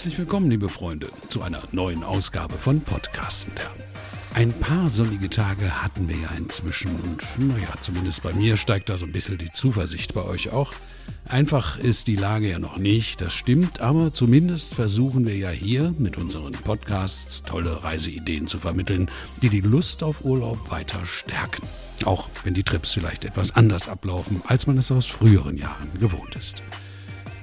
Herzlich willkommen, liebe Freunde, zu einer neuen Ausgabe von Podcasten. Ein paar sonnige Tage hatten wir ja inzwischen und naja, zumindest bei mir steigt da so ein bisschen die Zuversicht bei euch auch. Einfach ist die Lage ja noch nicht, das stimmt, aber zumindest versuchen wir ja hier mit unseren Podcasts tolle Reiseideen zu vermitteln, die die Lust auf Urlaub weiter stärken. Auch wenn die Trips vielleicht etwas anders ablaufen, als man es aus früheren Jahren gewohnt ist.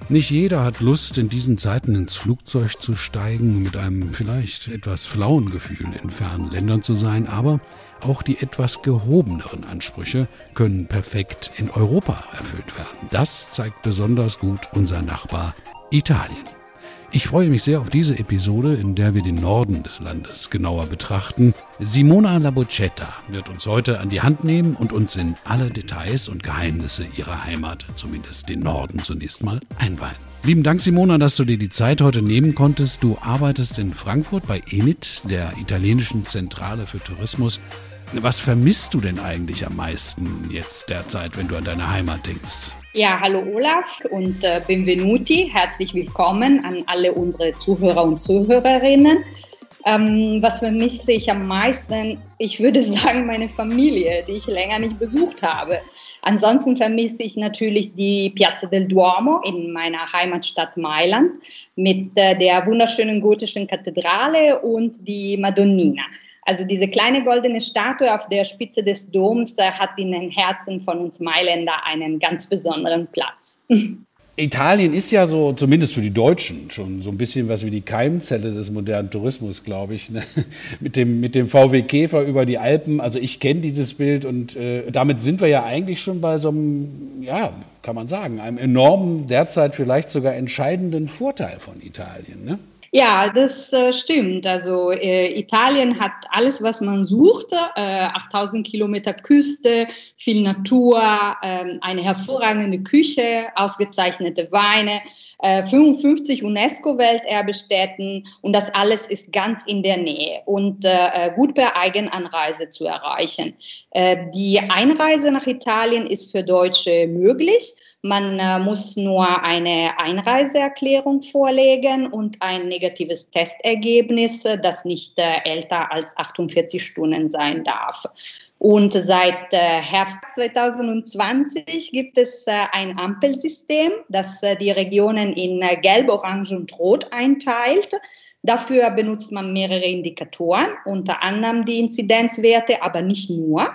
Nicht jeder hat Lust, in diesen Zeiten ins Flugzeug zu steigen, mit einem vielleicht etwas flauen Gefühl in fernen Ländern zu sein, aber auch die etwas gehobeneren Ansprüche können perfekt in Europa erfüllt werden. Das zeigt besonders gut unser Nachbar Italien. Ich freue mich sehr auf diese Episode, in der wir den Norden des Landes genauer betrachten. Simona Labocetta wird uns heute an die Hand nehmen und uns in alle Details und Geheimnisse ihrer Heimat, zumindest den Norden zunächst mal, einweihen. Lieben Dank, Simona, dass du dir die Zeit heute nehmen konntest. Du arbeitest in Frankfurt bei ENIT, der italienischen Zentrale für Tourismus. Was vermisst du denn eigentlich am meisten jetzt derzeit, wenn du an deine Heimat denkst? Ja, hallo Olaf und äh, benvenuti. Herzlich willkommen an alle unsere Zuhörer und Zuhörerinnen. Ähm, was vermisse ich am meisten? Ich würde sagen, meine Familie, die ich länger nicht besucht habe. Ansonsten vermisse ich natürlich die Piazza del Duomo in meiner Heimatstadt Mailand mit äh, der wunderschönen gotischen Kathedrale und die Madonnina. Also diese kleine goldene Statue auf der Spitze des Doms äh, hat in den Herzen von uns Mailänder einen ganz besonderen Platz. Italien ist ja so, zumindest für die Deutschen, schon so ein bisschen was wie die Keimzelle des modernen Tourismus, glaube ich. Ne? Mit, dem, mit dem VW Käfer über die Alpen. Also ich kenne dieses Bild und äh, damit sind wir ja eigentlich schon bei so einem, ja, kann man sagen, einem enormen, derzeit vielleicht sogar entscheidenden Vorteil von Italien. Ne? Ja, das äh, stimmt. Also äh, Italien hat alles, was man sucht. Äh, 8000 Kilometer Küste, viel Natur, ähm, eine hervorragende Küche, ausgezeichnete Weine, 55 äh, UNESCO-Welterbestätten und das alles ist ganz in der Nähe und äh, gut per Eigenanreise zu erreichen. Äh, die Einreise nach Italien ist für Deutsche möglich. Man äh, muss nur eine Einreiseerklärung vorlegen und ein negatives Testergebnis, äh, das nicht äh, älter als 48 Stunden sein darf. Und seit Herbst 2020 gibt es ein Ampelsystem, das die Regionen in Gelb, Orange und Rot einteilt. Dafür benutzt man mehrere Indikatoren, unter anderem die Inzidenzwerte, aber nicht nur.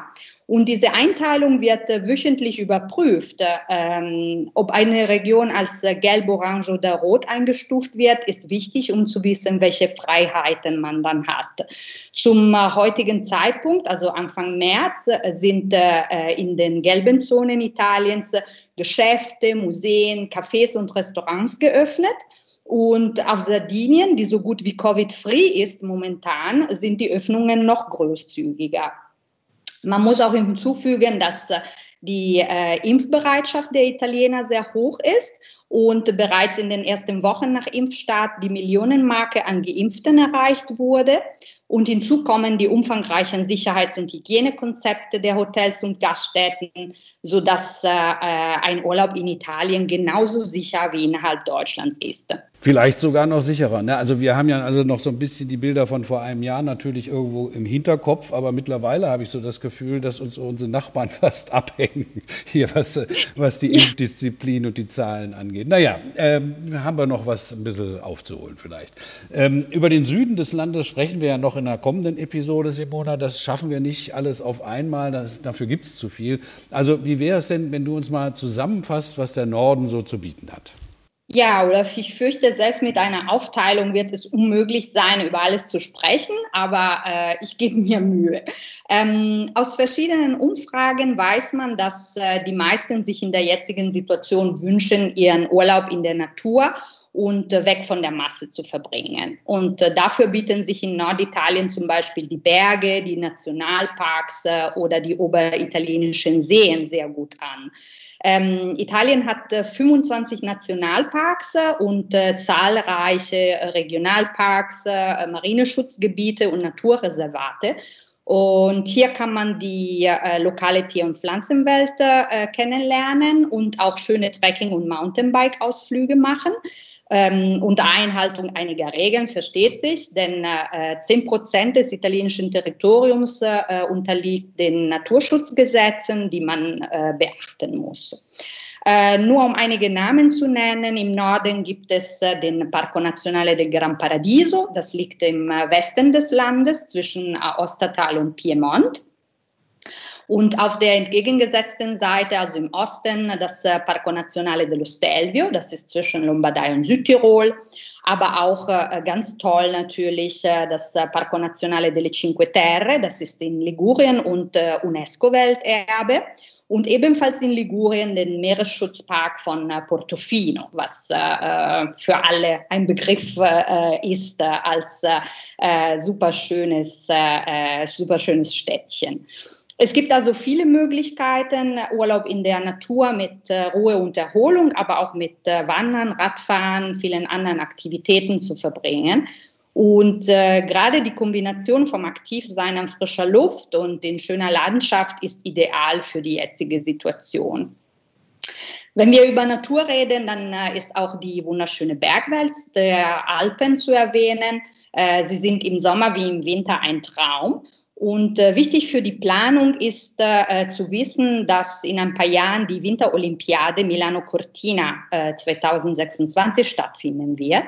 Und diese Einteilung wird äh, wöchentlich überprüft. Ähm, ob eine Region als äh, gelb, orange oder rot eingestuft wird, ist wichtig, um zu wissen, welche Freiheiten man dann hat. Zum äh, heutigen Zeitpunkt, also Anfang März, äh, sind äh, in den gelben Zonen Italiens Geschäfte, Museen, Cafés und Restaurants geöffnet. Und auf Sardinien, die so gut wie Covid-free ist momentan, sind die Öffnungen noch großzügiger. Man muss auch hinzufügen, dass äh, die äh, Impfbereitschaft der Italiener sehr hoch ist und bereits in den ersten Wochen nach Impfstart die Millionenmarke an Geimpften erreicht wurde. Und hinzu kommen die umfangreichen Sicherheits- und Hygienekonzepte der Hotels und Gaststätten, sodass äh, ein Urlaub in Italien genauso sicher wie innerhalb Deutschlands ist. Vielleicht sogar noch sicherer. Ne? Also wir haben ja also noch so ein bisschen die Bilder von vor einem Jahr natürlich irgendwo im Hinterkopf, aber mittlerweile habe ich so das Gefühl, dass uns unsere Nachbarn fast abhängen, hier was, was die Impfdisziplin und die Zahlen angeht. Naja, ähm, haben wir noch was ein bisschen aufzuholen vielleicht. Ähm, über den Süden des Landes sprechen wir ja noch in einer kommenden Episode, Simona. Das schaffen wir nicht alles auf einmal, das, dafür gibt es zu viel. Also wie wäre es denn, wenn du uns mal zusammenfasst, was der Norden so zu bieten hat? Ja, oder ich fürchte, selbst mit einer Aufteilung wird es unmöglich sein, über alles zu sprechen, aber äh, ich gebe mir Mühe. Ähm, aus verschiedenen Umfragen weiß man, dass äh, die meisten sich in der jetzigen Situation wünschen, ihren Urlaub in der Natur und äh, weg von der Masse zu verbringen. Und äh, dafür bieten sich in Norditalien zum Beispiel die Berge, die Nationalparks äh, oder die oberitalienischen Seen sehr gut an. Ähm, Italien hat äh, 25 Nationalparks und äh, zahlreiche Regionalparks, äh, Marineschutzgebiete und Naturreservate. Und hier kann man die äh, lokale Tier- und Pflanzenwelt äh, kennenlernen und auch schöne Trekking- und Mountainbike-Ausflüge machen. Ähm, unter Einhaltung einiger Regeln versteht sich, denn äh, 10 Prozent des italienischen Territoriums äh, unterliegt den Naturschutzgesetzen, die man äh, beachten muss. Äh, nur um einige Namen zu nennen, im Norden gibt es äh, den Parco Nazionale del Gran Paradiso, das liegt im äh, Westen des Landes zwischen äh, Ostertal und Piemont. Und auf der entgegengesetzten Seite, also im Osten, das äh, Parco Nazionale dello Stelvio, das ist zwischen Lombardei und Südtirol. Aber auch äh, ganz toll natürlich das Parco Nazionale delle Cinque Terre, das ist in Ligurien und UNESCO-Welterbe und ebenfalls in Ligurien den Meeresschutzpark von äh, Portofino, was äh, äh, für alle ein Begriff äh, ist äh, als äh, superschönes, superschönes Städtchen. Es gibt also viele Möglichkeiten, Urlaub in der Natur mit Ruhe und Erholung, aber auch mit Wandern, Radfahren, vielen anderen Aktivitäten zu verbringen. Und äh, gerade die Kombination vom Aktivsein an frischer Luft und in schöner Landschaft ist ideal für die jetzige Situation. Wenn wir über Natur reden, dann äh, ist auch die wunderschöne Bergwelt der Alpen zu erwähnen. Äh, sie sind im Sommer wie im Winter ein Traum. Und äh, wichtig für die Planung ist zu wissen, dass in ein paar Jahren die Winterolympiade Milano Cortina 2026 äh, stattfinden wird.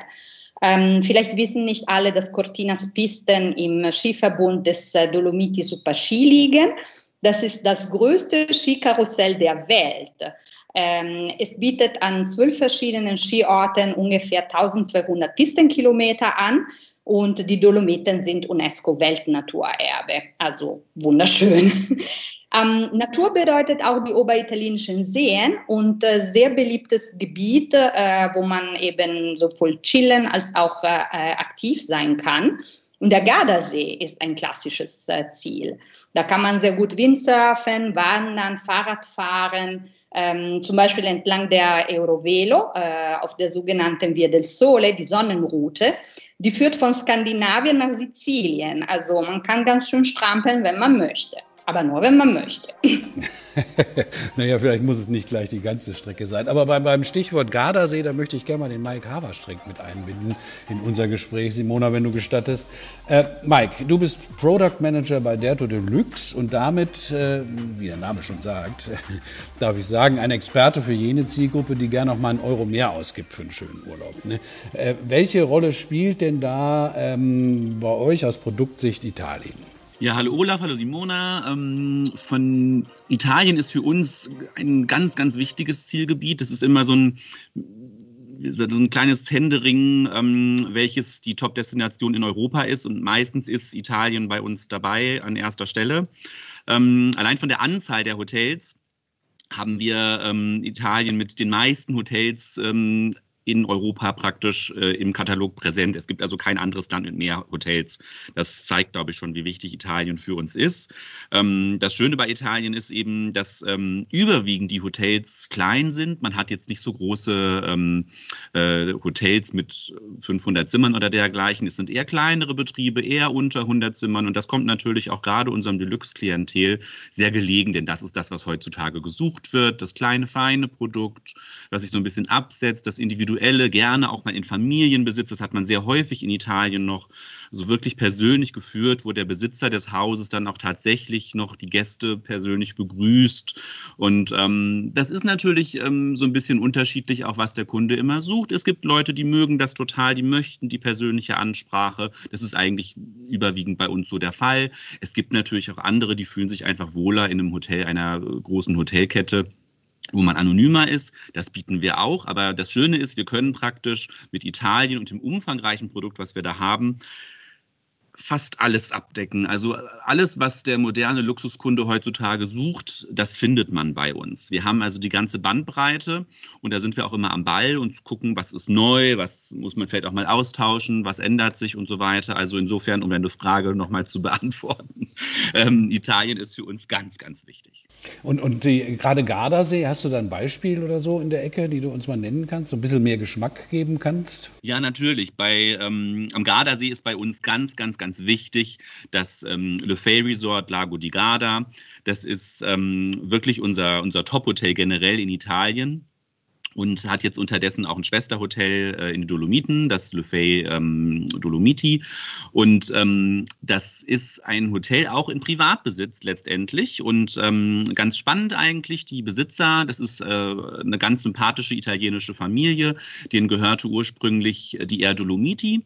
Ähm, vielleicht wissen nicht alle, dass Cortinas Pisten im Skiverbund des äh, Dolomiti Super Ski liegen. Das ist das größte Skikarussell der Welt. Ähm, es bietet an zwölf verschiedenen Skiorten ungefähr 1200 Pistenkilometer an und die Dolomiten sind UNESCO-Weltnaturerbe. Also wunderschön. Ähm, Natur bedeutet auch die oberitalienischen Seen und äh, sehr beliebtes Gebiet, äh, wo man eben sowohl chillen als auch äh, äh aktiv sein kann. Und der Gardasee ist ein klassisches äh, Ziel. Da kann man sehr gut Windsurfen, wandern, Fahrrad fahren, ähm, zum Beispiel entlang der Eurovelo äh, auf der sogenannten Via del Sole, die Sonnenroute. Die führt von Skandinavien nach Sizilien. Also man kann ganz schön strampeln, wenn man möchte aber nur, wenn man möchte. naja, vielleicht muss es nicht gleich die ganze Strecke sein. Aber beim, beim Stichwort Gardasee, da möchte ich gerne mal den Mike Haverstreck mit einbinden in unser Gespräch, Simona, wenn du gestattest. Äh, Mike, du bist Product Manager bei Derto Deluxe und damit, äh, wie der Name schon sagt, darf ich sagen, ein Experte für jene Zielgruppe, die gerne noch mal einen Euro mehr ausgibt für einen schönen Urlaub. Ne? Äh, welche Rolle spielt denn da ähm, bei euch aus Produktsicht Italien? Ja, hallo Olaf, hallo Simona. Ähm, von Italien ist für uns ein ganz, ganz wichtiges Zielgebiet. Das ist immer so ein so ein kleines Händering, ähm, welches die Top-Destination in Europa ist. Und meistens ist Italien bei uns dabei an erster Stelle. Ähm, allein von der Anzahl der Hotels haben wir ähm, Italien mit den meisten Hotels ähm, in Europa praktisch äh, im Katalog präsent. Es gibt also kein anderes Land mit mehr Hotels. Das zeigt, glaube ich, schon, wie wichtig Italien für uns ist. Ähm, das Schöne bei Italien ist eben, dass ähm, überwiegend die Hotels klein sind. Man hat jetzt nicht so große ähm, äh, Hotels mit 500 Zimmern oder dergleichen. Es sind eher kleinere Betriebe, eher unter 100 Zimmern. Und das kommt natürlich auch gerade unserem Deluxe-Klientel sehr gelegen, denn das ist das, was heutzutage gesucht wird. Das kleine, feine Produkt, das sich so ein bisschen absetzt, das individuelle individuelle, gerne auch mal in Familienbesitz. Das hat man sehr häufig in Italien noch so wirklich persönlich geführt, wo der Besitzer des Hauses dann auch tatsächlich noch die Gäste persönlich begrüßt. Und ähm, das ist natürlich ähm, so ein bisschen unterschiedlich, auch was der Kunde immer sucht. Es gibt Leute, die mögen das total, die möchten die persönliche Ansprache. Das ist eigentlich überwiegend bei uns so der Fall. Es gibt natürlich auch andere, die fühlen sich einfach wohler in einem Hotel, einer großen Hotelkette wo man anonymer ist. Das bieten wir auch. Aber das Schöne ist, wir können praktisch mit Italien und dem umfangreichen Produkt, was wir da haben, fast alles abdecken. Also alles, was der moderne Luxuskunde heutzutage sucht, das findet man bei uns. Wir haben also die ganze Bandbreite und da sind wir auch immer am Ball und gucken, was ist neu, was muss man vielleicht auch mal austauschen, was ändert sich und so weiter. Also insofern, um deine Frage nochmal zu beantworten, ähm, Italien ist für uns ganz, ganz wichtig. Und, und die, gerade Gardasee, hast du da ein Beispiel oder so in der Ecke, die du uns mal nennen kannst, so ein bisschen mehr Geschmack geben kannst? Ja, natürlich. Bei, ähm, am Gardasee ist bei uns ganz, ganz, ganz ganz wichtig, das ähm, Le Fay Resort Lago di Garda. Das ist ähm, wirklich unser, unser Top-Hotel generell in Italien und hat jetzt unterdessen auch ein Schwesterhotel äh, in den Dolomiten, das Le Fay ähm, Dolomiti. Und ähm, das ist ein Hotel auch in Privatbesitz letztendlich und ähm, ganz spannend eigentlich. Die Besitzer, das ist äh, eine ganz sympathische italienische Familie, denen gehörte ursprünglich die Air Dolomiti.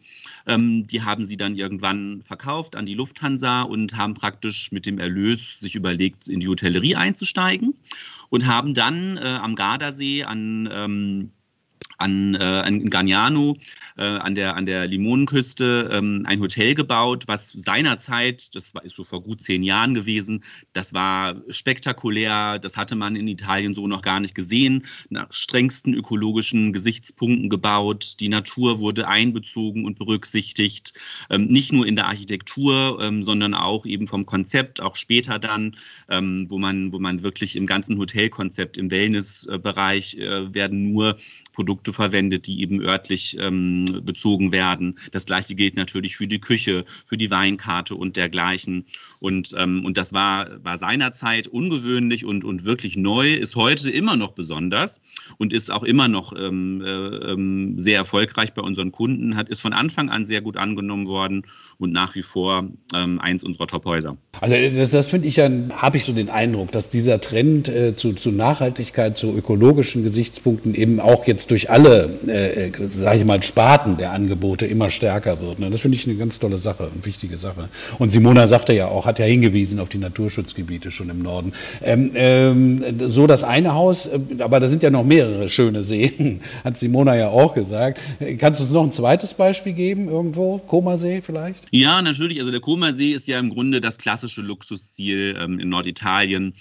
Ähm, die haben sie dann irgendwann verkauft an die Lufthansa und haben praktisch mit dem Erlös sich überlegt, in die Hotellerie einzusteigen und haben dann äh, am Gardasee an ähm, an, äh, in Gagnano äh, an, der, an der Limonenküste ähm, ein Hotel gebaut, was seinerzeit, das war, ist so vor gut zehn Jahren gewesen, das war spektakulär, das hatte man in Italien so noch gar nicht gesehen, nach strengsten ökologischen Gesichtspunkten gebaut, die Natur wurde einbezogen und berücksichtigt, ähm, nicht nur in der Architektur, ähm, sondern auch eben vom Konzept, auch später dann, ähm, wo, man, wo man wirklich im ganzen Hotelkonzept, im Wellnessbereich äh, werden nur Produkte verwendet, die eben örtlich ähm, bezogen werden. Das gleiche gilt natürlich für die Küche, für die Weinkarte und dergleichen. Und, ähm, und das war, war seinerzeit ungewöhnlich und, und wirklich neu, ist heute immer noch besonders und ist auch immer noch ähm, äh, ähm, sehr erfolgreich bei unseren Kunden, hat, ist von Anfang an sehr gut angenommen worden und nach wie vor ähm, eins unserer Top-Häuser. Also das, das finde ich ja, habe ich so den Eindruck, dass dieser Trend äh, zu, zu Nachhaltigkeit, zu ökologischen Gesichtspunkten eben auch jetzt durch alle, äh, sage ich mal, Sparten der Angebote immer stärker wird. Ne? Das finde ich eine ganz tolle Sache, eine wichtige Sache. Und Simona sagte ja auch, hat ja hingewiesen auf die Naturschutzgebiete schon im Norden. Ähm, ähm, so das eine Haus, äh, aber da sind ja noch mehrere schöne Seen, hat Simona ja auch gesagt. Kannst du uns noch ein zweites Beispiel geben irgendwo? Komasee vielleicht? Ja, natürlich. Also der Komasee ist ja im Grunde das klassische Luxusziel ähm, in Norditalien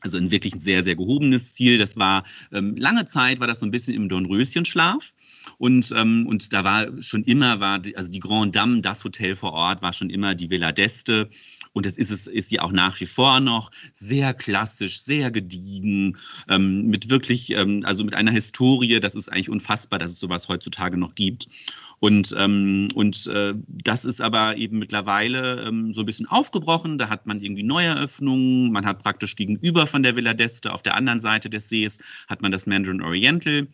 also ein wirklich sehr, sehr gehobenes Ziel. Das war ähm, lange Zeit war das so ein bisschen im Dornröschenschlaf. Und, ähm, und da war schon immer, war die, also die Grand Dame, das Hotel vor Ort, war schon immer die Villa d'Este. Und das ist es, ist sie auch nach wie vor noch sehr klassisch, sehr gediegen, ähm, mit wirklich, ähm, also mit einer Historie, das ist eigentlich unfassbar, dass es sowas heutzutage noch gibt. Und, ähm, und äh, das ist aber eben mittlerweile ähm, so ein bisschen aufgebrochen. Da hat man irgendwie Neueröffnungen. Man hat praktisch gegenüber von der Villa d'Este auf der anderen Seite des Sees hat man das Mandarin Oriental.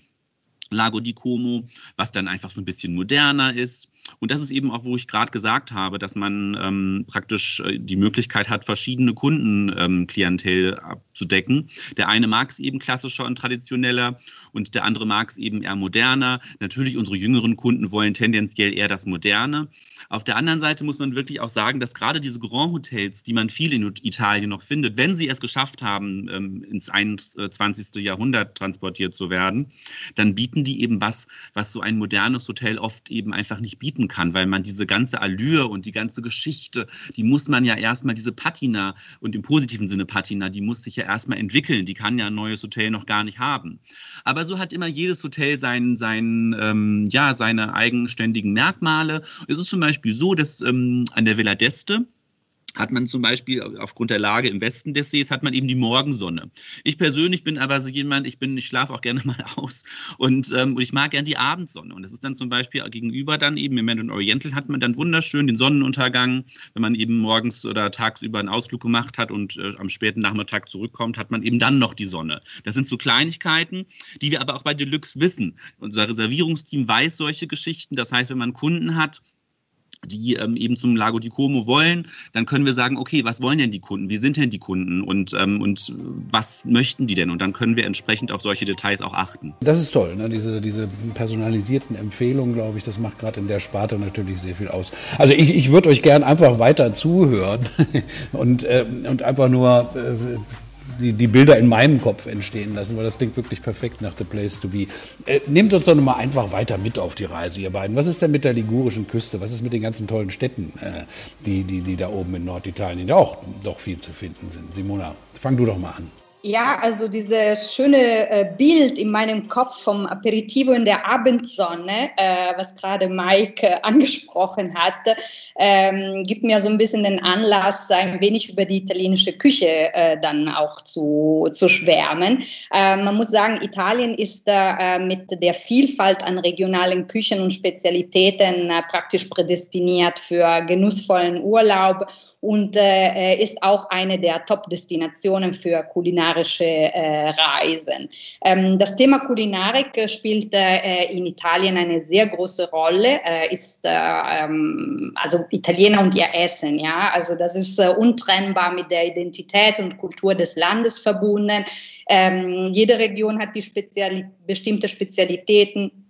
Lago di Como, was dann einfach so ein bisschen moderner ist. Und das ist eben auch, wo ich gerade gesagt habe, dass man ähm, praktisch äh, die Möglichkeit hat, verschiedene Kundenklientel ähm, abzudecken. Der eine mag es eben klassischer und traditioneller und der andere mag es eben eher moderner. Natürlich, unsere jüngeren Kunden wollen tendenziell eher das Moderne. Auf der anderen Seite muss man wirklich auch sagen, dass gerade diese Grand Hotels, die man viel in Italien noch findet, wenn sie es geschafft haben, ähm, ins 21. Jahrhundert transportiert zu werden, dann bieten die eben was, was so ein modernes Hotel oft eben einfach nicht bieten kann, weil man diese ganze Allure und die ganze Geschichte, die muss man ja erstmal, diese Patina und im positiven Sinne Patina, die muss sich ja erstmal entwickeln. Die kann ja ein neues Hotel noch gar nicht haben. Aber so hat immer jedes Hotel sein, sein, ähm, ja, seine eigenständigen Merkmale. Es ist zum Beispiel so, dass ähm, an der Villa d'Este, hat man zum Beispiel aufgrund der Lage im Westen des Sees, hat man eben die Morgensonne. Ich persönlich bin aber so jemand, ich bin, ich schlafe auch gerne mal aus und, ähm, und ich mag gerne die Abendsonne. Und das ist dann zum Beispiel gegenüber dann eben im Mandarin Oriental hat man dann wunderschön den Sonnenuntergang. Wenn man eben morgens oder tagsüber einen Ausflug gemacht hat und äh, am späten Nachmittag zurückkommt, hat man eben dann noch die Sonne. Das sind so Kleinigkeiten, die wir aber auch bei Deluxe wissen. Unser Reservierungsteam weiß solche Geschichten. Das heißt, wenn man Kunden hat, die ähm, eben zum Lago di Como wollen, dann können wir sagen, okay, was wollen denn die Kunden? Wie sind denn die Kunden? Und, ähm, und was möchten die denn? Und dann können wir entsprechend auf solche Details auch achten. Das ist toll, ne? diese, diese personalisierten Empfehlungen, glaube ich, das macht gerade in der Sparte natürlich sehr viel aus. Also ich, ich würde euch gern einfach weiter zuhören und, äh, und einfach nur äh, die, die Bilder in meinem Kopf entstehen lassen, weil das klingt wirklich perfekt nach The Place to Be. Äh, nehmt uns doch nochmal einfach weiter mit auf die Reise, ihr beiden. Was ist denn mit der ligurischen Küste? Was ist mit den ganzen tollen Städten, äh, die, die, die da oben in Norditalien ja auch doch viel zu finden sind? Simona, fang du doch mal an. Ja, also dieses schöne äh, Bild in meinem Kopf vom Aperitivo in der Abendsonne, äh, was gerade Mike äh, angesprochen hat, ähm, gibt mir so ein bisschen den Anlass, ein wenig über die italienische Küche äh, dann auch zu, zu schwärmen. Äh, man muss sagen, Italien ist äh, mit der Vielfalt an regionalen Küchen und Spezialitäten praktisch prädestiniert für genussvollen Urlaub und ist auch eine der Top-Destinationen für kulinarische äh, Reisen. Ähm, das Thema Kulinarik äh, spielt äh, in Italien eine sehr große Rolle, äh, ist äh, ähm, also Italiener und ihr Essen, ja, also das ist untrennbar mit der Identität und Kultur des Landes verbunden. Ähm, jede Region hat die Speziali bestimmte Spezialitäten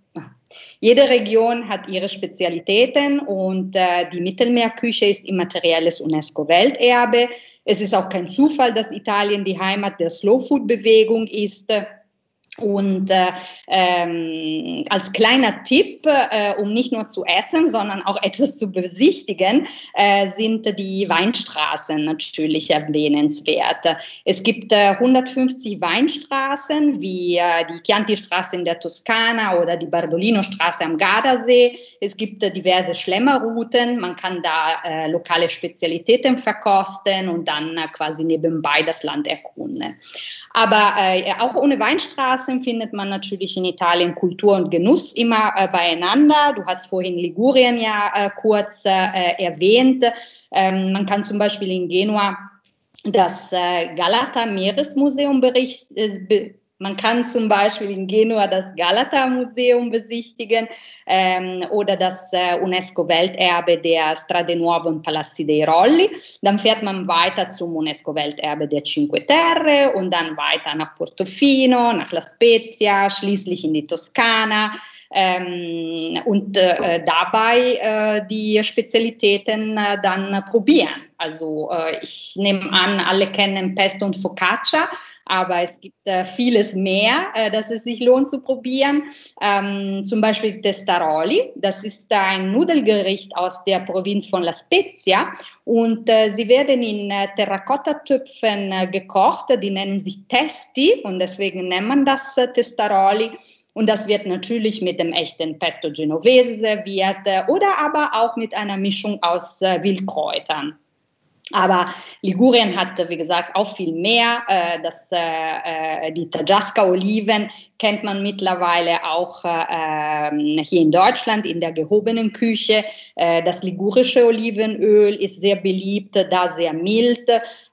jede Region hat ihre Spezialitäten und äh, die Mittelmeerküche ist immaterielles UNESCO-Welterbe. Es ist auch kein Zufall, dass Italien die Heimat der Slow-Food-Bewegung ist. Und äh, ähm, als kleiner Tipp, äh, um nicht nur zu essen, sondern auch etwas zu besichtigen, äh, sind die Weinstraßen natürlich erwähnenswert. Es gibt äh, 150 Weinstraßen, wie äh, die Chianti-Straße in der Toskana oder die Bardolino-Straße am Gardasee. Es gibt äh, diverse Schlemmerrouten. Man kann da äh, lokale Spezialitäten verkosten und dann äh, quasi nebenbei das Land erkunden. Aber äh, auch ohne Weinstraßen findet man natürlich in Italien Kultur und Genuss immer äh, beieinander. Du hast vorhin Ligurien ja äh, kurz äh, erwähnt. Ähm, man kann zum Beispiel in Genua das äh, Galata Meeresmuseum bericht, äh, man kann zum Beispiel in Genua das Galata-Museum besichtigen ähm, oder das äh, UNESCO-Welterbe der Strade Nuove und Palazzi dei Rolli. Dann fährt man weiter zum UNESCO-Welterbe der Cinque Terre und dann weiter nach Portofino, nach La Spezia, schließlich in die Toskana ähm, und äh, dabei äh, die Spezialitäten äh, dann probieren. Also äh, ich nehme an, alle kennen Pesto und Focaccia, aber es gibt äh, vieles mehr, äh, dass es sich lohnt zu probieren. Ähm, zum Beispiel Testaroli, das ist ein Nudelgericht aus der Provinz von La Spezia und sie werden in Terrakotta-Töpfen gekocht, die nennen sich Testi und deswegen nennt man das Testaroli. Und das wird natürlich mit dem echten Pesto Genovese serviert oder aber auch mit einer Mischung aus Wildkräutern. Aber Ligurien hat, wie gesagt, auch viel mehr. Äh, das, äh, äh die Tajaska-Oliven kennt man mittlerweile auch äh, ähm, hier in Deutschland in der gehobenen Küche. Äh, das ligurische Olivenöl ist sehr beliebt, da sehr mild.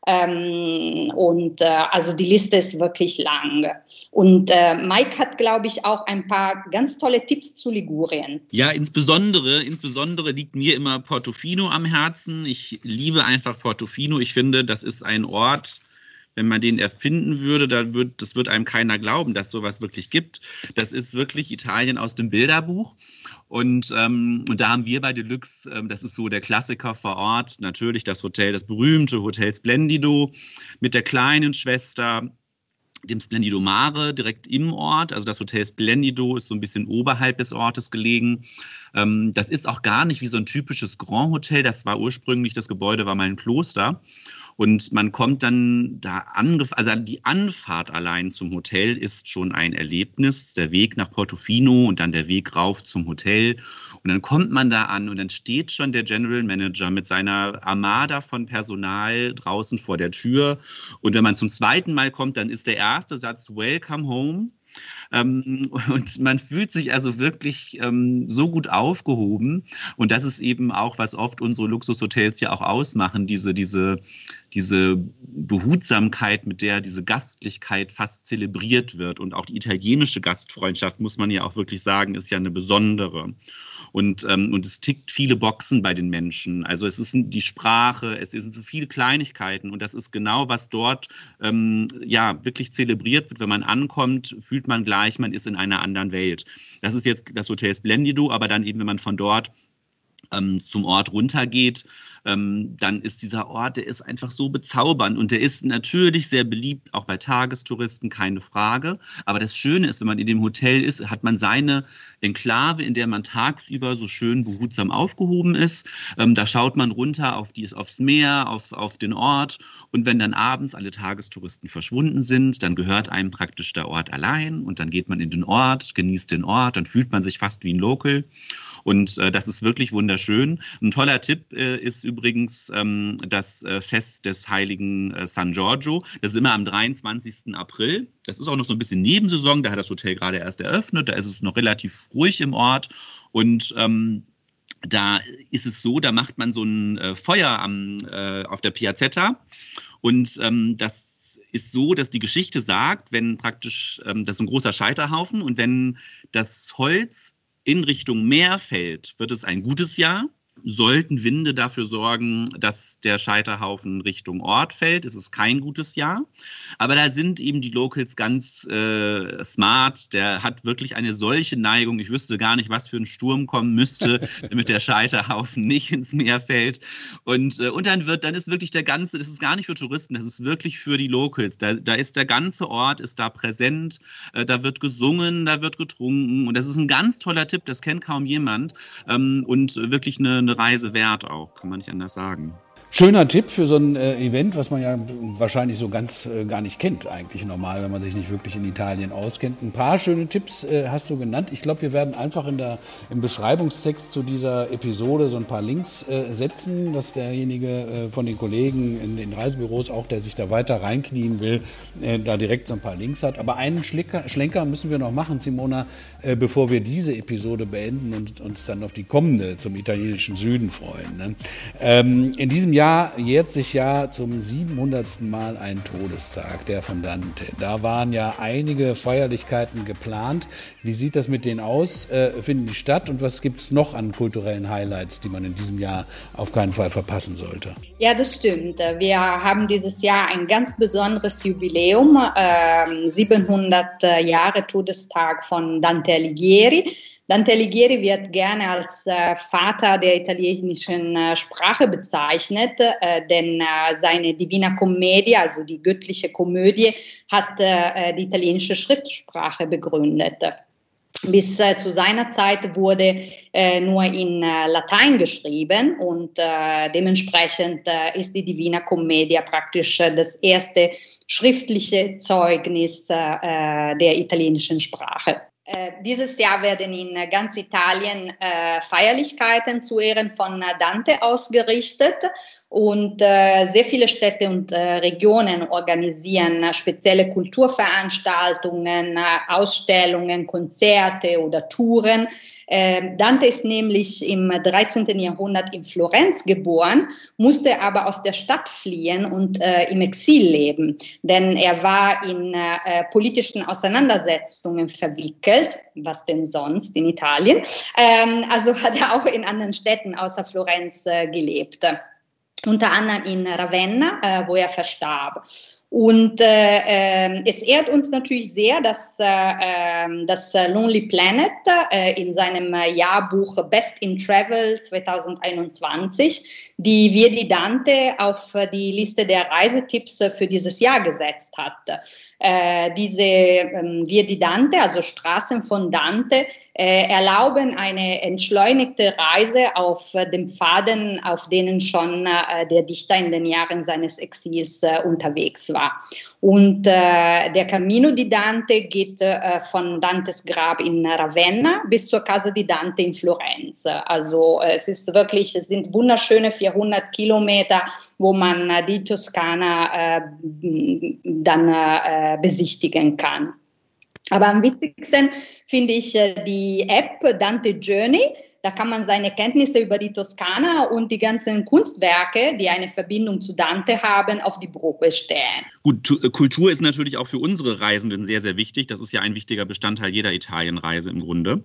Ähm, und äh, also die Liste ist wirklich lang. Und äh, Mike hat, glaube ich, auch ein paar ganz tolle Tipps zu Ligurien. Ja, insbesondere, insbesondere liegt mir immer Portofino am Herzen. Ich liebe einfach Portofino. Ich finde, das ist ein Ort, wenn man den erfinden würde, dann wird, das wird einem keiner glauben, dass sowas wirklich gibt. Das ist wirklich Italien aus dem Bilderbuch. Und, ähm, und da haben wir bei Deluxe, ähm, das ist so der Klassiker vor Ort, natürlich das Hotel, das berühmte Hotel Splendido mit der kleinen Schwester dem Splendido Mare direkt im Ort. Also das Hotel Splendido ist so ein bisschen oberhalb des Ortes gelegen. Ähm, das ist auch gar nicht wie so ein typisches Grand Hotel. Das war ursprünglich, das Gebäude war mal ein Kloster. Und man kommt dann da an, also die Anfahrt allein zum Hotel ist schon ein Erlebnis. Der Weg nach Portofino und dann der Weg rauf zum Hotel. Und dann kommt man da an und dann steht schon der General Manager mit seiner Armada von Personal draußen vor der Tür. Und wenn man zum zweiten Mal kommt, dann ist der erste Satz Welcome home. Ähm, und man fühlt sich also wirklich ähm, so gut aufgehoben. Und das ist eben auch, was oft unsere Luxushotels ja auch ausmachen, diese, diese, diese Behutsamkeit, mit der diese Gastlichkeit fast zelebriert wird. Und auch die italienische Gastfreundschaft, muss man ja auch wirklich sagen, ist ja eine besondere. Und, ähm, und es tickt viele Boxen bei den Menschen. Also es ist die Sprache, es sind so viele Kleinigkeiten. Und das ist genau, was dort ähm, ja wirklich zelebriert wird. Wenn man ankommt, fühlt man gleich, man ist in einer anderen Welt. Das ist jetzt das Hotel Splendido, aber dann eben, wenn man von dort ähm, zum Ort runtergeht, ähm, dann ist dieser Ort, der ist einfach so bezaubernd und der ist natürlich sehr beliebt, auch bei Tagestouristen, keine Frage. Aber das Schöne ist, wenn man in dem Hotel ist, hat man seine Enklave, in der man tagsüber so schön behutsam aufgehoben ist. Ähm, da schaut man runter auf die, aufs Meer, auf, auf den Ort. Und wenn dann abends alle Tagestouristen verschwunden sind, dann gehört einem praktisch der Ort allein. Und dann geht man in den Ort, genießt den Ort, dann fühlt man sich fast wie ein Local. Und äh, das ist wirklich wunderschön. Ein toller Tipp äh, ist übrigens ähm, das äh, Fest des heiligen äh, San Giorgio. Das ist immer am 23. April. Das ist auch noch so ein bisschen Nebensaison. Da hat das Hotel gerade erst eröffnet. Da ist es noch relativ ruhig im Ort. Und ähm, da ist es so, da macht man so ein äh, Feuer am, äh, auf der Piazzetta. Und ähm, das ist so, dass die Geschichte sagt, wenn praktisch, ähm, das ist ein großer Scheiterhaufen und wenn das Holz in Richtung Meer fällt, wird es ein gutes Jahr sollten Winde dafür sorgen, dass der Scheiterhaufen Richtung Ort fällt. Es ist kein gutes Jahr. Aber da sind eben die Locals ganz äh, smart. Der hat wirklich eine solche Neigung. Ich wüsste gar nicht, was für ein Sturm kommen müsste, damit der Scheiterhaufen nicht ins Meer fällt. Und, äh, und dann wird, dann ist wirklich der ganze, das ist gar nicht für Touristen, das ist wirklich für die Locals. Da, da ist der ganze Ort, ist da präsent, äh, da wird gesungen, da wird getrunken. Und das ist ein ganz toller Tipp, das kennt kaum jemand. Ähm, und wirklich eine, eine Reise wert auch, kann man nicht anders sagen. Schöner Tipp für so ein äh, Event, was man ja wahrscheinlich so ganz äh, gar nicht kennt, eigentlich normal, wenn man sich nicht wirklich in Italien auskennt. Ein paar schöne Tipps äh, hast du genannt. Ich glaube, wir werden einfach in der, im Beschreibungstext zu dieser Episode so ein paar Links äh, setzen, dass derjenige äh, von den Kollegen in den Reisebüros, auch der sich da weiter reinknien will, äh, da direkt so ein paar Links hat. Aber einen Schlenker, Schlenker müssen wir noch machen, Simona, bevor wir diese Episode beenden und uns dann auf die kommende zum italienischen Süden freuen. Ne? Ähm, in diesem Jahr Jahr jährt sich ja zum 700. Mal ein Todestag, der von Dante. Da waren ja einige Feierlichkeiten geplant. Wie sieht das mit denen aus? Äh, finden die statt? Und was gibt es noch an kulturellen Highlights, die man in diesem Jahr auf keinen Fall verpassen sollte? Ja, das stimmt. Wir haben dieses Jahr ein ganz besonderes Jubiläum, äh, 700 Jahre Todestag von Dante Alighieri. Dante Alighieri wird gerne als äh, Vater der italienischen äh, Sprache bezeichnet, äh, denn äh, seine Divina Commedia, also die göttliche Komödie, hat äh, die italienische Schriftsprache begründet. Bis äh, zu seiner Zeit wurde äh, nur in äh, Latein geschrieben und dementsprechend ist die Divina Commedia praktisch das erste schriftliche Zeugnis der italienischen Sprache. Äh, dieses Jahr werden in ganz Italien äh, Feierlichkeiten zu Ehren von Dante ausgerichtet. Und äh, sehr viele Städte und äh, Regionen organisieren spezielle Kulturveranstaltungen, Ausstellungen, Konzerte oder Touren Dante ist nämlich im 13. Jahrhundert in Florenz geboren, musste aber aus der Stadt fliehen und äh, im Exil leben, denn er war in äh, politischen Auseinandersetzungen verwickelt. Was denn sonst in Italien? Ähm, also hat er auch in anderen Städten außer Florenz äh, gelebt unter anderem in Ravenna, äh, wo er verstarb. Und äh, äh, es ehrt uns natürlich sehr, dass äh, ähm, das Lonely Planet äh, in seinem Jahrbuch Best in Travel 2021 die Viedi Dante auf die Liste der Reisetipps für dieses Jahr gesetzt hat. Äh, diese ähm, Viedi Dante, also Straßen von Dante, äh, erlauben eine entschleunigte Reise auf dem Pfaden, auf denen schon äh, der Dichter in den Jahren seines Exils unterwegs war. Und äh, der Camino di Dante geht äh, von Dantes Grab in Ravenna bis zur Casa di Dante in Florenz. Also äh, es ist wirklich, es sind wunderschöne 400 Kilometer, wo man äh, die Toskana äh, dann äh, besichtigen kann. Aber am witzigsten finde ich die App Dante Journey da kann man seine Kenntnisse über die Toskana und die ganzen Kunstwerke, die eine Verbindung zu Dante haben, auf die Probe stellen. Gut, äh, Kultur ist natürlich auch für unsere Reisenden sehr, sehr wichtig. Das ist ja ein wichtiger Bestandteil jeder Italienreise im Grunde.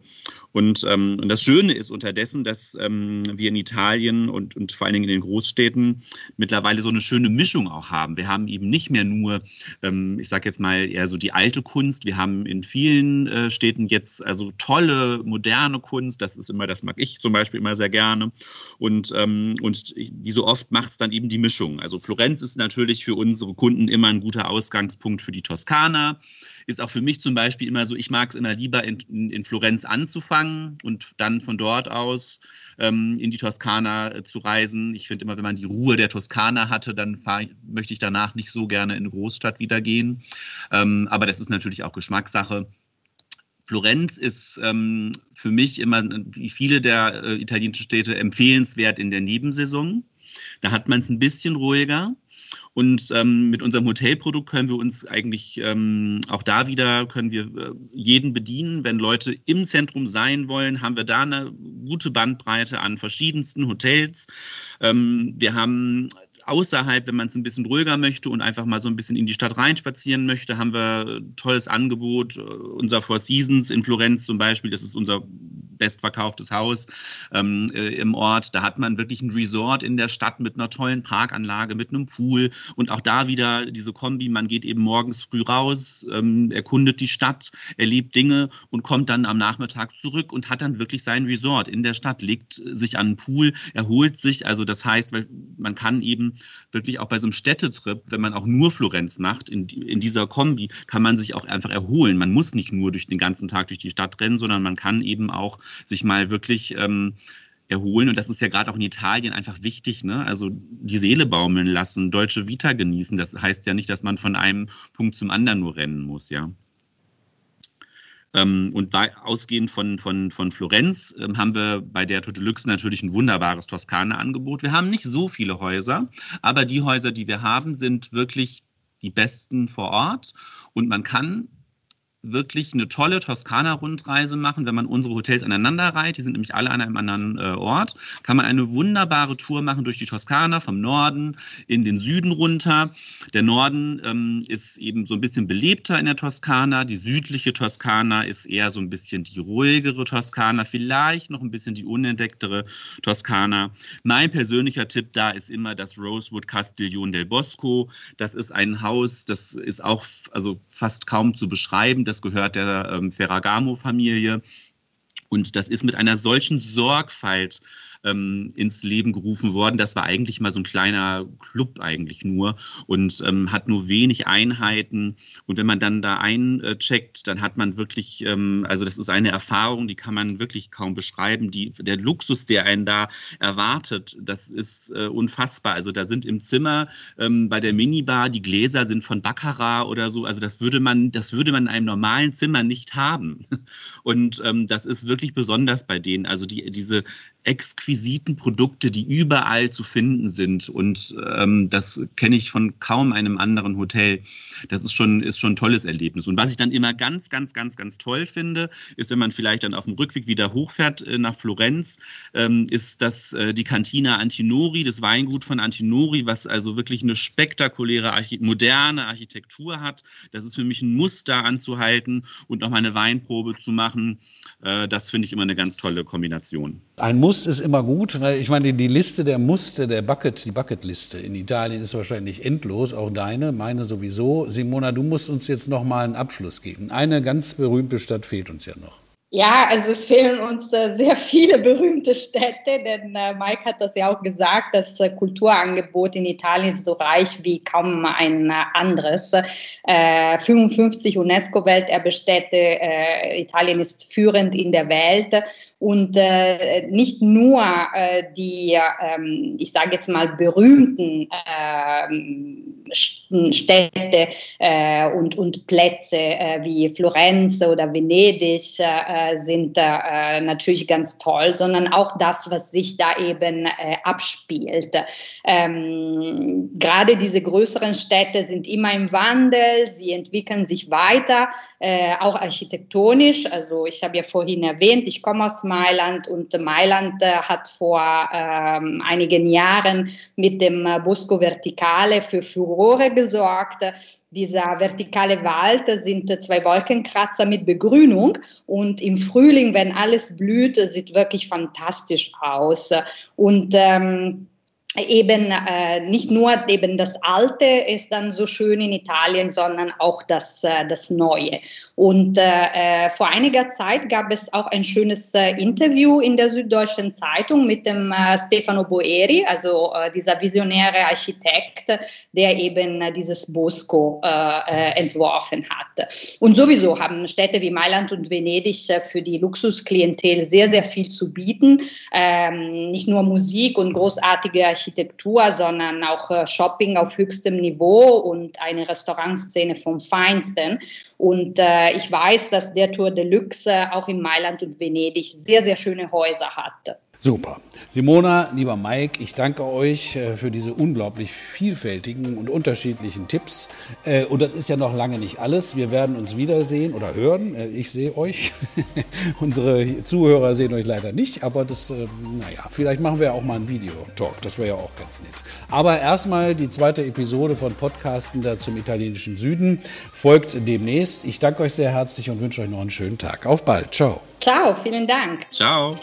Und, ähm, und das Schöne ist unterdessen, dass ähm, wir in Italien und, und vor allen Dingen in den Großstädten mittlerweile so eine schöne Mischung auch haben. Wir haben eben nicht mehr nur, ähm, ich sage jetzt mal eher so die alte Kunst. Wir haben in vielen äh, Städten jetzt also tolle, moderne Kunst. Das ist immer das mag ich zum Beispiel immer sehr gerne. Und, ähm, und wie so oft macht es dann eben die Mischung. Also Florenz ist natürlich für unsere Kunden immer ein guter Ausgangspunkt für die Toskana. Ist auch für mich zum Beispiel immer so, ich mag es immer lieber in, in, Florenz anzufangen und dann von dort aus ähm, in die Toskana äh, zu reisen. Ich finde immer, wenn man die Ruhe der Toskana hatte, dann fahr, möchte ich danach nicht so gerne in eine Großstadt wieder gehen. Ähm, aber das ist natürlich auch Geschmackssache. Florenz ist ähm, für mich immer, wie viele der äh, italienischen Städte, empfehlenswert in der Nebensaison. Da hat man es ein bisschen ruhiger. Und ähm, mit unserem Hotelprodukt können wir uns eigentlich ähm, auch da wieder, können wir äh, jeden bedienen. Wenn Leute im Zentrum sein wollen, haben wir da eine gute Bandbreite an verschiedensten Hotels. Ähm, wir haben außerhalb, wenn man es ein bisschen ruhiger möchte und einfach mal so ein bisschen in die Stadt reinspazieren möchte, haben wir ein tolles Angebot. Äh, unser Four Seasons in Florenz zum Beispiel, das ist unser bestverkauftes Haus ähm, äh, im Ort. Da hat man wirklich ein Resort in der Stadt mit einer tollen Parkanlage, mit einem Pool und auch da wieder diese Kombi. Man geht eben morgens früh raus, ähm, erkundet die Stadt, erlebt Dinge und kommt dann am Nachmittag zurück und hat dann wirklich sein Resort in der Stadt, legt sich an einen Pool, erholt sich. Also das heißt, man kann eben wirklich auch bei so einem Städtetrip, wenn man auch nur Florenz macht, in, in dieser Kombi, kann man sich auch einfach erholen. Man muss nicht nur durch den ganzen Tag durch die Stadt rennen, sondern man kann eben auch sich mal wirklich ähm, erholen. Und das ist ja gerade auch in Italien einfach wichtig, ne? Also die Seele baumeln lassen, deutsche Vita genießen. Das heißt ja nicht, dass man von einem Punkt zum anderen nur rennen muss, ja. Ähm, und da, ausgehend von, von, von Florenz ähm, haben wir bei der Tote Lux natürlich ein wunderbares Toskana-Angebot. Wir haben nicht so viele Häuser, aber die Häuser, die wir haben, sind wirklich die besten vor Ort. Und man kann wirklich eine tolle Toskana-Rundreise machen, wenn man unsere Hotels aneinander reiht. Die sind nämlich alle an einem anderen äh, Ort. Kann man eine wunderbare Tour machen durch die Toskana vom Norden in den Süden runter. Der Norden ähm, ist eben so ein bisschen belebter in der Toskana. Die südliche Toskana ist eher so ein bisschen die ruhigere Toskana, vielleicht noch ein bisschen die unentdecktere Toskana. Mein persönlicher Tipp da ist immer das Rosewood Castiglione del Bosco. Das ist ein Haus, das ist auch also fast kaum zu beschreiben das gehört der ähm, Ferragamo-Familie. Und das ist mit einer solchen Sorgfalt ähm, ins Leben gerufen worden. Das war eigentlich mal so ein kleiner Club eigentlich nur und ähm, hat nur wenig Einheiten. Und wenn man dann da eincheckt, dann hat man wirklich, ähm, also das ist eine Erfahrung, die kann man wirklich kaum beschreiben. Die, der Luxus, der einen da erwartet, das ist äh, unfassbar. Also da sind im Zimmer ähm, bei der Minibar die Gläser sind von Baccarat oder so. Also das würde man, das würde man in einem normalen Zimmer nicht haben. Und ähm, das ist wirklich besonders bei denen. Also die, diese exquisiten Produkte, die überall zu finden sind. Und ähm, das kenne ich von kaum einem anderen Hotel. Das ist schon, ist schon ein tolles Erlebnis. Und was ich dann immer ganz, ganz, ganz, ganz toll finde, ist, wenn man vielleicht dann auf dem Rückweg wieder hochfährt äh, nach Florenz, ähm, ist das äh, die Cantina Antinori, das Weingut von Antinori, was also wirklich eine spektakuläre, Archi moderne Architektur hat. Das ist für mich ein Muster anzuhalten und nochmal eine Weinprobe zu machen. Äh, das finde ich immer eine ganz tolle Kombination. Ein Muss ist immer gut. Ich meine, die Liste der Muste, der Bucket, die Bucketliste in Italien ist wahrscheinlich endlos, auch deine, meine sowieso. Simona, du musst uns jetzt noch mal einen Abschluss geben. Eine ganz berühmte Stadt fehlt uns ja noch. Ja, also es fehlen uns äh, sehr viele berühmte Städte, denn äh, Mike hat das ja auch gesagt, das äh, Kulturangebot in Italien ist so reich wie kaum ein anderes. 55 äh, UNESCO-Welterbestätte, äh, Italien ist führend in der Welt und nicht nur die, ähm, ich sage jetzt mal, berühmten Städte und, und Plätze wie Florenz oder Venedig, äh, sind äh, natürlich ganz toll, sondern auch das, was sich da eben äh, abspielt. Ähm, gerade diese größeren Städte sind immer im Wandel, sie entwickeln sich weiter, äh, auch architektonisch. Also ich habe ja vorhin erwähnt, ich komme aus Mailand und Mailand äh, hat vor ähm, einigen Jahren mit dem Bosco Verticale für Furore gesorgt. Dieser vertikale Wald sind zwei Wolkenkratzer mit Begrünung und im Frühling, wenn alles blüht, sieht wirklich fantastisch aus. Und ähm, eben äh, nicht nur eben das Alte ist dann so schön in Italien, sondern auch das, äh, das Neue. Und äh, äh vor einiger Zeit gab es auch ein schönes äh, Interview in der Süddeutschen Zeitung mit dem äh, Stefano Boeri, also dieser visionäre Architekt, der eben dieses Bosco entworfen hat. Und sowieso haben Städte wie Mailand und Venedig für die Luxusklientel sehr, sehr viel zu bieten. Ähm, nicht nur Musik und großartige Architektur, Architektur, sondern auch äh, Shopping auf höchstem Niveau und eine Restaurantszene vom Feinsten. Und äh, ich weiß, dass der Tour Deluxe auch in Mailand und Venedig sehr, sehr schöne Häuser hat. Super. Simona, lieber Mike, ich danke euch äh, für diese unglaublich vielfältigen und unterschiedlichen Tipps. Äh, und das ist ja noch lange nicht alles. Wir werden uns wiedersehen oder hören. Äh, ich sehe euch. Unsere Zuhörer sehen euch leider nicht, aber das, naja, vielleicht machen wir auch mal einen Videotalk. Das wäre ja auch ganz nett. Aber erstmal die zweite Episode von Podcasten da zum italienischen Süden folgt demnächst. Ich danke euch sehr herzlich und wünsche euch noch einen schönen Tag. Auf bald. Ciao. Ciao, vielen Dank. Ciao.